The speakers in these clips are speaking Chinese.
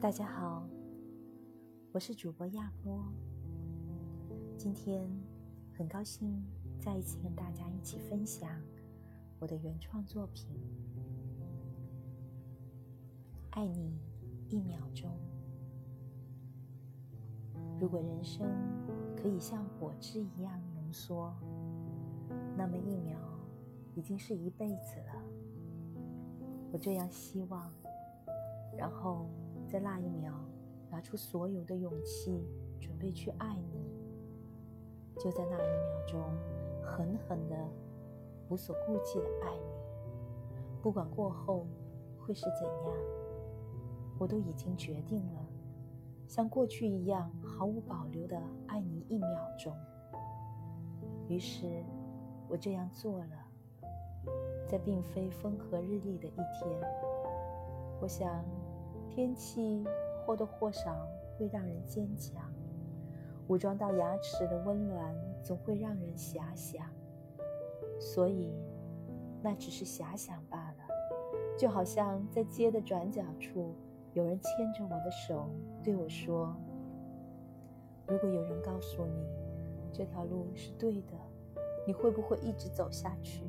大家好，我是主播亚波。今天很高兴再一次跟大家一起分享我的原创作品《爱你一秒钟》。如果人生可以像果汁一样浓缩，那么一秒已经是一辈子了。我这样希望，然后。在那一秒，拿出所有的勇气，准备去爱你。就在那一秒钟，狠狠的、无所顾忌的爱你。不管过后会是怎样，我都已经决定了，像过去一样毫无保留的爱你一秒钟。于是，我这样做了。在并非风和日丽的一天，我想。天气或多或少会让人坚强，武装到牙齿的温暖总会让人遐想，所以那只是遐想罢了。就好像在街的转角处，有人牵着我的手对我说：“如果有人告诉你这条路是对的，你会不会一直走下去？”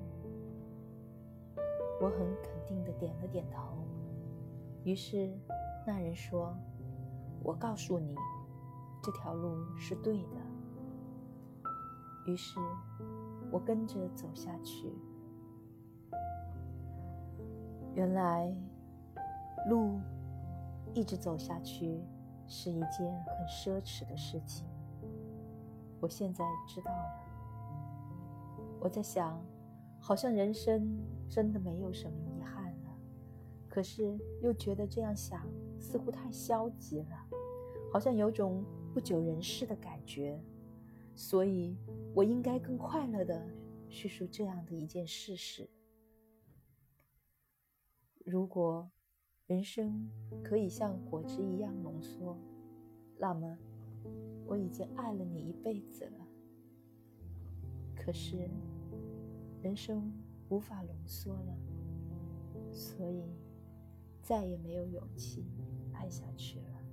我很肯定的点了点头。于是，那人说：“我告诉你，这条路是对的。”于是，我跟着走下去。原来，路一直走下去是一件很奢侈的事情。我现在知道了。我在想，好像人生真的没有什么。可是又觉得这样想似乎太消极了，好像有种不久人世的感觉，所以我应该更快乐的叙述这样的一件事实：如果人生可以像果汁一样浓缩，那么我已经爱了你一辈子了。可是人生无法浓缩了，所以。再也没有勇气爱下去了。